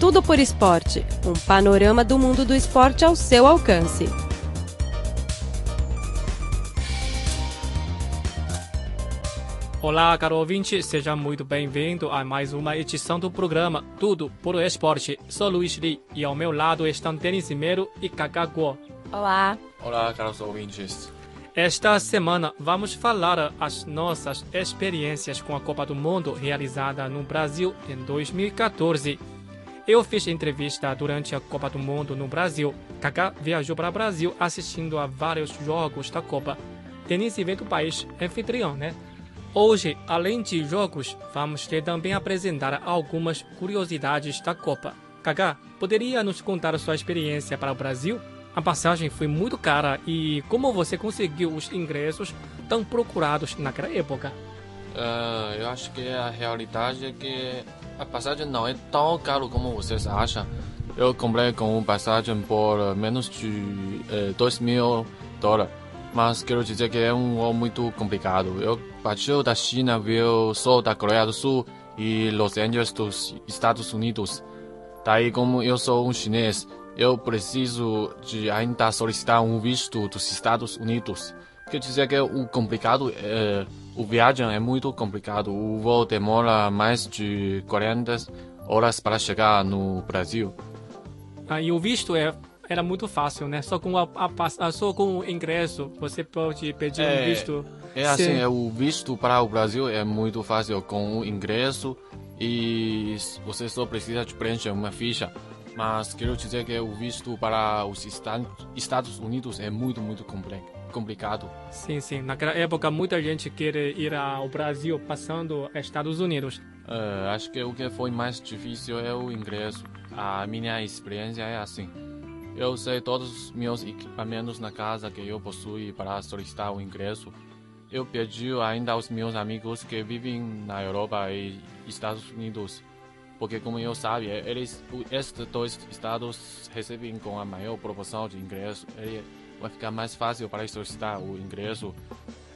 Tudo por Esporte um panorama do mundo do esporte ao seu alcance. Olá, caro ouvinte, seja muito bem-vindo a mais uma edição do programa Tudo por Esporte. Sou Luiz Li e ao meu lado estão Denis Mero e Kaká Guo. Olá. Olá, caros ouvintes. Esta semana vamos falar as nossas experiências com a Copa do Mundo realizada no Brasil em 2014. Eu fiz entrevista durante a Copa do Mundo no Brasil. Kaká viajou para o Brasil assistindo a vários jogos da Copa. Denise vem do país anfitrião, né? Hoje, além de jogos, vamos ter também apresentar algumas curiosidades da Copa. Kaká, poderia nos contar sua experiência para o Brasil? A passagem foi muito cara e como você conseguiu os ingressos tão procurados naquela época? Uh, eu acho que a realidade é que a passagem não é tão caro como vocês acham. Eu comprei com passagem por menos de eh, 2 mil dólares. Mas quero dizer que é um voo muito complicado. Eu partiu da China, viu Sol da Coreia do Sul e Los Angeles dos Estados Unidos. Daí, como eu sou um chinês, eu preciso de ainda solicitar um visto dos Estados Unidos. Quer dizer que o complicado é o viagem é muito complicado. O voo demora mais de 40 horas para chegar no Brasil. Ah, e o visto é era muito fácil, né? Só com a, a só com o ingresso você pode pedir É, um visto. É assim, Sim. é, o visto para o Brasil é muito fácil com o ingresso e você só precisa de preencher uma ficha. Mas quero dizer que o visto para os Esta- Estados Unidos é muito, muito complicado. Sim, sim. Naquela época muita gente quer ir ao Brasil passando Estados Unidos. Eh, acho que o que foi mais difícil é o ingresso. A minha experiência é assim. Eu sei todos os meus equipamentos na casa que eu possuo para solicitar o ingresso. Eu pedi ainda aos meus amigos que vivem na Europa e Estados Unidos. Porque, como eu sabe, eles, estes dois estados recebem com a maior proporção de ingresso. Ele vai ficar mais fácil para solicitar o ingresso.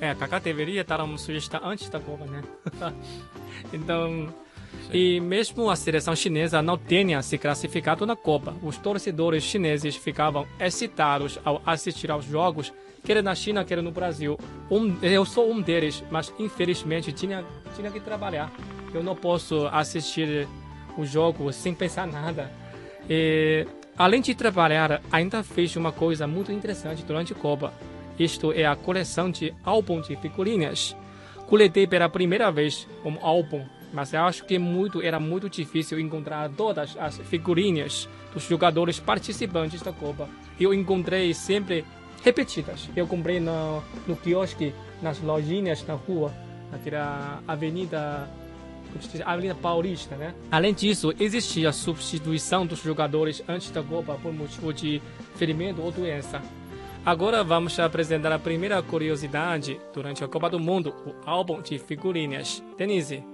É, Kaká deveria estar uma sugestão antes da Copa, né? então, e mesmo a seleção chinesa não tenha se classificado na Copa, os torcedores chineses ficavam excitados ao assistir aos jogos, quer na China, quer no Brasil. Um, eu sou um deles, mas infelizmente tinha, tinha que trabalhar. Eu não posso assistir o jogo sem pensar nada. E, além de trabalhar, ainda fez uma coisa muito interessante durante a Copa. Isto é a coleção de álbum de figurinhas. Coletei pela primeira vez um álbum, mas eu acho que muito era muito difícil encontrar todas as figurinhas dos jogadores participantes da Copa. Eu encontrei sempre repetidas. Eu comprei no, no quiosque, nas lojinhas na rua, naquela avenida Avenida Paulista, né? Além disso, existia a substituição dos jogadores antes da Copa por motivo de ferimento ou doença. Agora vamos apresentar a primeira curiosidade durante a Copa do Mundo, o álbum de figurinhas. Denise,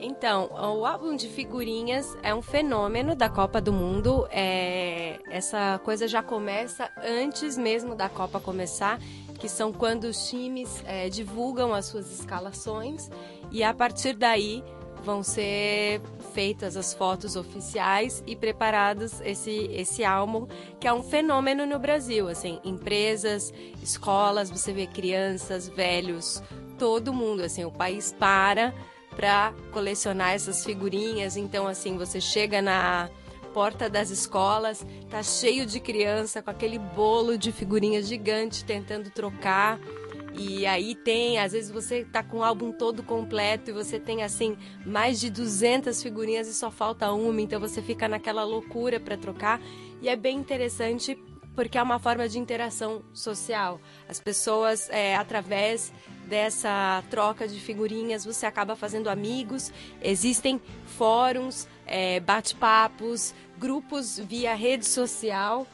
Então, o álbum de figurinhas é um fenômeno da Copa do Mundo. É, essa coisa já começa antes mesmo da Copa começar, que são quando os times é, divulgam as suas escalações e a partir daí vão ser feitas as fotos oficiais e preparados esse esse álbum que é um fenômeno no Brasil, assim, empresas, escolas, você vê crianças, velhos, todo mundo, assim, o país para para colecionar essas figurinhas. Então, assim, você chega na porta das escolas, tá cheio de criança com aquele bolo de figurinhas gigante tentando trocar. E aí tem, às vezes você tá com o álbum todo completo e você tem assim mais de 200 figurinhas e só falta uma, então você fica naquela loucura para trocar. E é bem interessante porque é uma forma de interação social. As pessoas, é, através dessa troca de figurinhas, você acaba fazendo amigos. Existem fóruns, é, bate-papos, grupos via rede social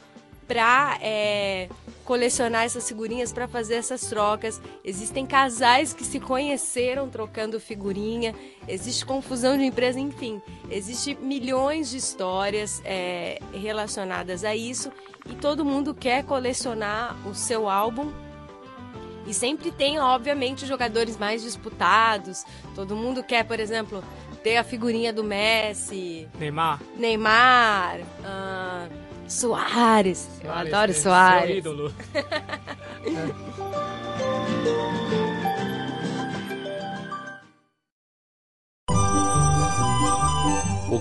para é, colecionar essas figurinhas, para fazer essas trocas. Existem casais que se conheceram trocando figurinha, existe confusão de empresa, enfim, existe milhões de histórias é, relacionadas a isso e todo mundo quer colecionar o seu álbum E sempre tem, obviamente, jogadores mais disputados. Todo mundo quer, por exemplo, ter a figurinha do Messi, Neymar. Neymar, ah, Soares. Eu Soares, adoro é Seu Soares. ídolo. O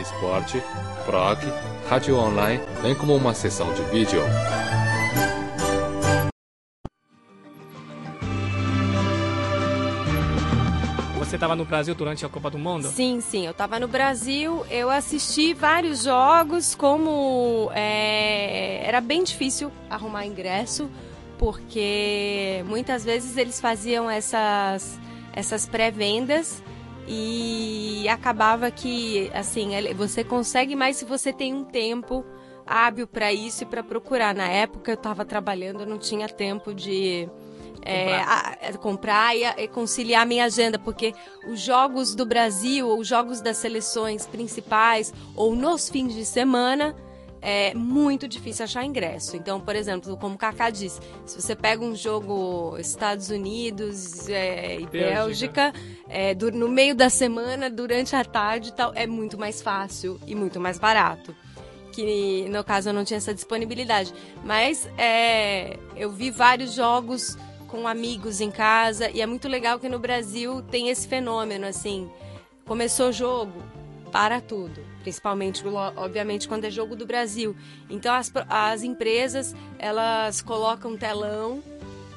esporte, blog, rádio online, bem como uma seção de vídeo. Você estava no Brasil durante a Copa do Mundo? Sim, sim. Eu estava no Brasil, eu assisti vários jogos, como é, era bem difícil arrumar ingresso, porque muitas vezes eles faziam essas, essas pré-vendas e acabava que, assim, você consegue mais se você tem um tempo hábil para isso e para procurar. Na época eu estava trabalhando, eu não tinha tempo de é, a- a- comprar e, a- e conciliar a minha agenda, porque os jogos do Brasil, ou os jogos das seleções principais, ou nos fins de semana, é muito difícil achar ingresso. Então, por exemplo, como o Kaká disse, se você pega um jogo Estados Unidos é, e Bélgica. Bélgica, é, no meio da semana, durante a tarde e tal, é muito mais fácil e muito mais barato que no caso eu não tinha essa disponibilidade. Mas é, eu vi vários jogos com amigos em casa e é muito legal que no Brasil tem esse fenômeno assim. Começou o jogo, para tudo. Principalmente, obviamente, quando é jogo do Brasil. Então as, as empresas elas colocam telão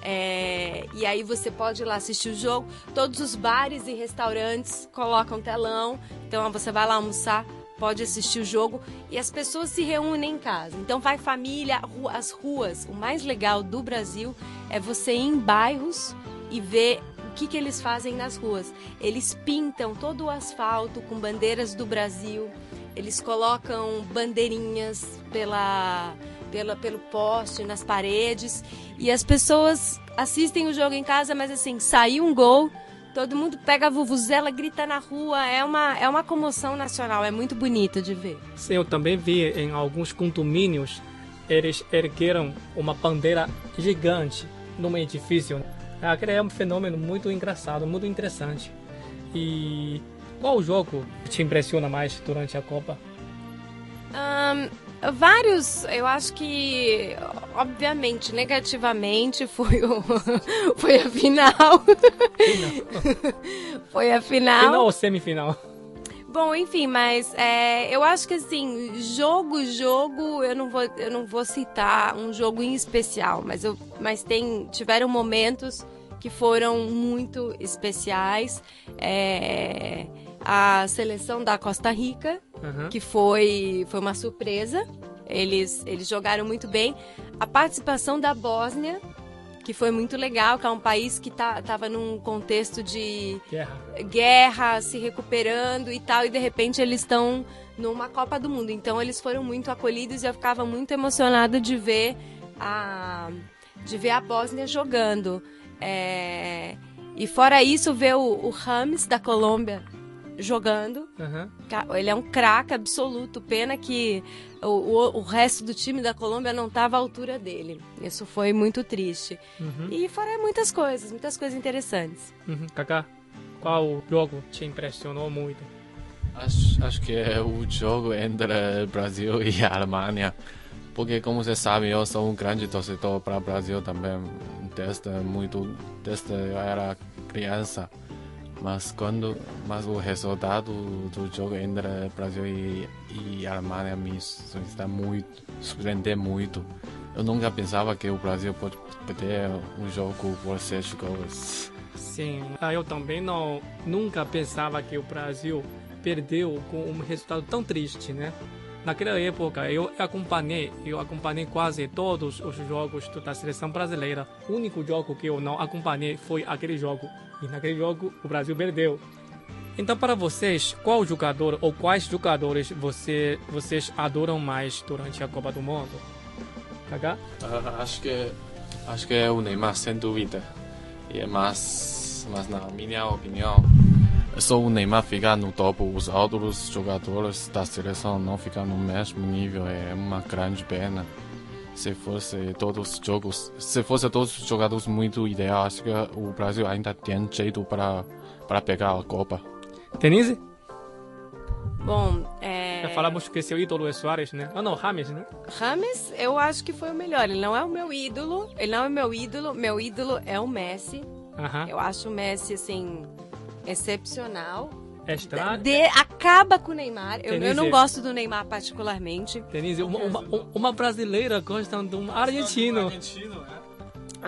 é, e aí você pode ir lá assistir o jogo. Todos os bares e restaurantes colocam telão. Então você vai lá almoçar, pode assistir o jogo e as pessoas se reúnem em casa. Então vai família, as ruas. O mais legal do Brasil é você ir em bairros e ver que, que eles fazem nas ruas. Eles pintam todo o asfalto com bandeiras do Brasil. Eles colocam bandeirinhas pela, pela, pelo poste, nas paredes. E as pessoas assistem o jogo em casa, mas assim, saiu um gol, todo mundo pega a vuvuzela, grita na rua. É uma, é uma comoção nacional, é muito bonito de ver. Sim, eu também vi em alguns condomínios, eles ergueram uma bandeira gigante num edifício. Aquele é um fenômeno muito engraçado, muito interessante. E qual jogo te impressiona mais durante a Copa? Ahn, vários, eu acho que, obviamente, negativamente, foi, o, foi a final. foi a final. Final ou semifinal? Bom, enfim, mas é, eu acho que assim, jogo, jogo, eu não vou, eu não vou citar um jogo em especial, mas, eu, mas tem, tiveram momentos que foram muito especiais. É, a seleção da Costa Rica, Aham. que foi, foi uma surpresa. Eles, eles jogaram muito bem. A participação da Bósnia, que foi muito legal, que é um país que tá, tava num contexto de Guerra. guerra, se recuperando e tal, e de repente eles estão numa Copa do Mundo. Então eles foram muito acolhidos e eu ficava muito emocionada de ver a de ver a Bósnia jogando. É, E fora isso, ver o, o Rames da Colômbia jogando. Ca- Ele é um craque absoluto. Pena que o, o, o resto do time da Colômbia não estava à altura dele. Isso foi muito triste. Uhum. E fora muitas coisas, muitas coisas interessantes. Uhum. Kaká, qual jogo te impressionou muito? Acho, acho que é o jogo entre Brasil e Alemanha. Porque, como você sabe, eu sou um grande torcedor para o Brasil também, desde muito, desde eu era criança. Mas quando, mas o resultado do jogo entre Brasil e, e Alemanha me surpreendeu muito, surpreendeu muito. Eu nunca pensava que o Brasil pode perder um jogo por seis gols. Sim, ah, eu também não nunca pensava que o Brasil perdeu com um resultado tão triste, né? Naquela época eu acompanhei, eu acompanhei quase todos os jogos da seleção brasileira. O único jogo que eu não acompanhei foi aquele jogo. E naquele jogo o Brasil perdeu. Então, para vocês, qual jogador ou quais jogadores você, vocês adoram mais durante a Copa do Mundo? Kaká? Uh, acho que acho que é o Neymar, sem dúvida. E é mais, mas na minha opinião, só o Neymar ficar no topo, os outros jogadores da seleção não ficam no mesmo nível, é uma grande pena. Se fosse todos os jogos, se fosse todos os jogadores muito ideal, acho que o Brasil ainda tem jeito para para pegar a Copa. Denise? Bom, é... Já falamos que seu ídolo é Soares, né? Ah, não, Rames, né? Rames, eu acho que foi o melhor. Ele não é o meu ídolo, ele não é meu ídolo. Meu ídolo é o Messi. Aham. Eu acho o Messi, assim, excepcional. É estranho. De- acaba com o Neymar. Eu, eu não gosto do Neymar particularmente. Denise, uma, uma, uma brasileira gosta de um argentino.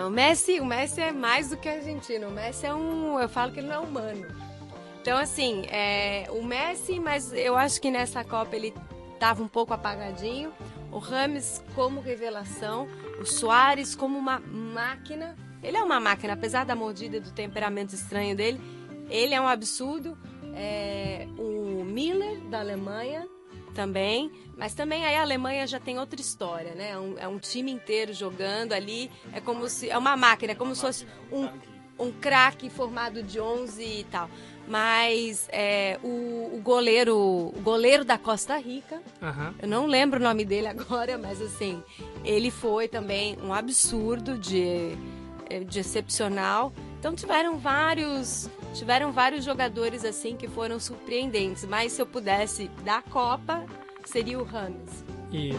O Messi, o Messi é mais do que argentino. O Messi é um. Eu falo que ele não é humano. Então, assim, é, o Messi, mas eu acho que nessa Copa ele estava um pouco apagadinho. O Rames como revelação. O Soares como uma máquina. Ele é uma máquina, apesar da mordida e do temperamento estranho dele. Ele é um absurdo. É, o Miller, da Alemanha, também. Mas também aí a Alemanha já tem outra história, né? É um, é um time inteiro jogando ali. É como se. É uma máquina, é como se fosse um, um craque formado de 11 e tal. Mas é, o, o goleiro o goleiro da Costa Rica, Aham. eu não lembro o nome dele agora, mas assim, ele foi também um absurdo de, de excepcional. Então tiveram vários tiveram vários jogadores assim que foram surpreendentes. Mas se eu pudesse da Copa, seria o Rames. Isso.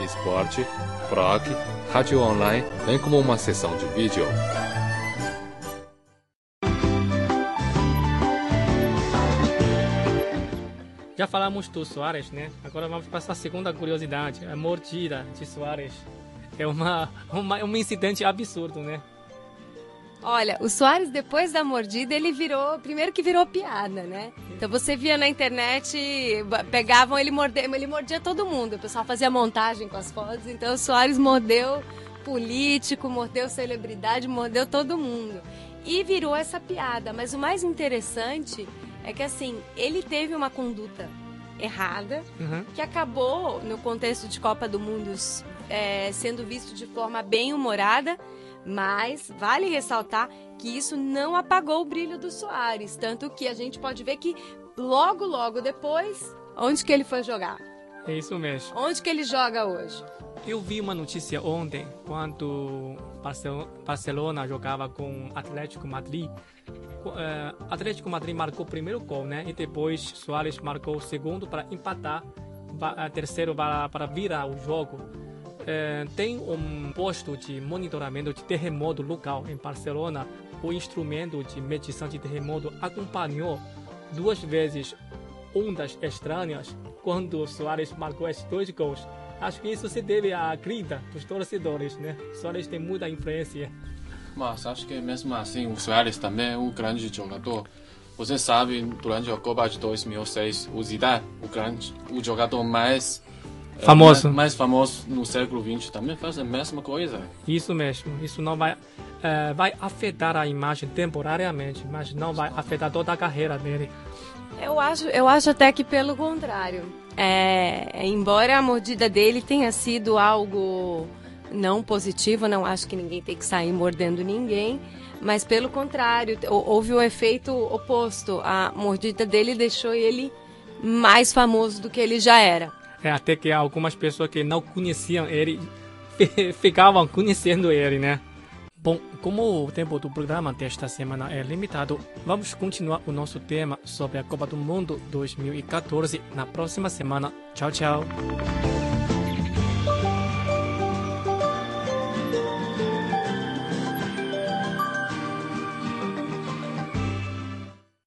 esporte, rock, rádio online, bem como uma seção de vídeo. Já falamos do Soares, né? Agora vamos para essa segunda curiosidade. A mordida de Soares. É uma, uma, um incidente absurdo, né? Olha, o Soares, depois da mordida, ele virou. Primeiro que virou piada, né? Então você via na internet, pegavam ele morder, ele mordia todo mundo. O pessoal fazia montagem com as fotos. Então o Soares mordeu político, mordeu celebridade, mordeu todo mundo. E virou essa piada. Mas o mais interessante é que assim, ele teve uma conduta errada Uhum. que acabou, no contexto de Copa do Mundo, é, sendo visto de forma bem humorada, mas vale ressaltar que isso não apagou o brilho do Soares, tanto que a gente pode ver que logo, logo depois, onde que ele foi jogar? É isso mesmo. Onde que ele joga hoje? Eu vi uma notícia ontem, quando Barcel- Barcelona jogava com Atlético Madrid. Eh, Atlético Madrid marcou o primeiro gol, né? E depois Soares marcou o segundo para empatar, terceiro para, para virar o jogo. Eh, tem um posto de monitoramento de terremoto local em Barcelona. O instrumento de medição de terremoto acompanhou duas vezes ondas estranhas quando Soares marcou esses dois gols. Acho que isso se deve à grita dos torcedores, né? Soares tem muita influência. Mas acho que mesmo assim o Soares também é um grande jogador. Você sabe, durante a Copa de 2006, o Zidane, o grande, o jogador mais Famoso. mais, mais famoso no século XX, também faz a mesma coisa. Isso mesmo. Isso não vai eh, vai afetar a imagem temporariamente, mas não vai afetar toda a carreira dele. Eu acho, eu acho até que pelo contrário. É, embora a mordida dele tenha sido algo não positivo, não acho que ninguém tem que sair mordendo ninguém, mas pelo contrário, hou- houve o efeito oposto. A mordida dele deixou ele mais famoso do que ele já era. É, até que algumas pessoas que não conheciam ele fi- ficavam conhecendo ele, né? Bom, como o tempo do programa desta semana é limitado, vamos continuar o nosso tema sobre a Copa do Mundo 2014 na próxima semana. Tchau, tchau.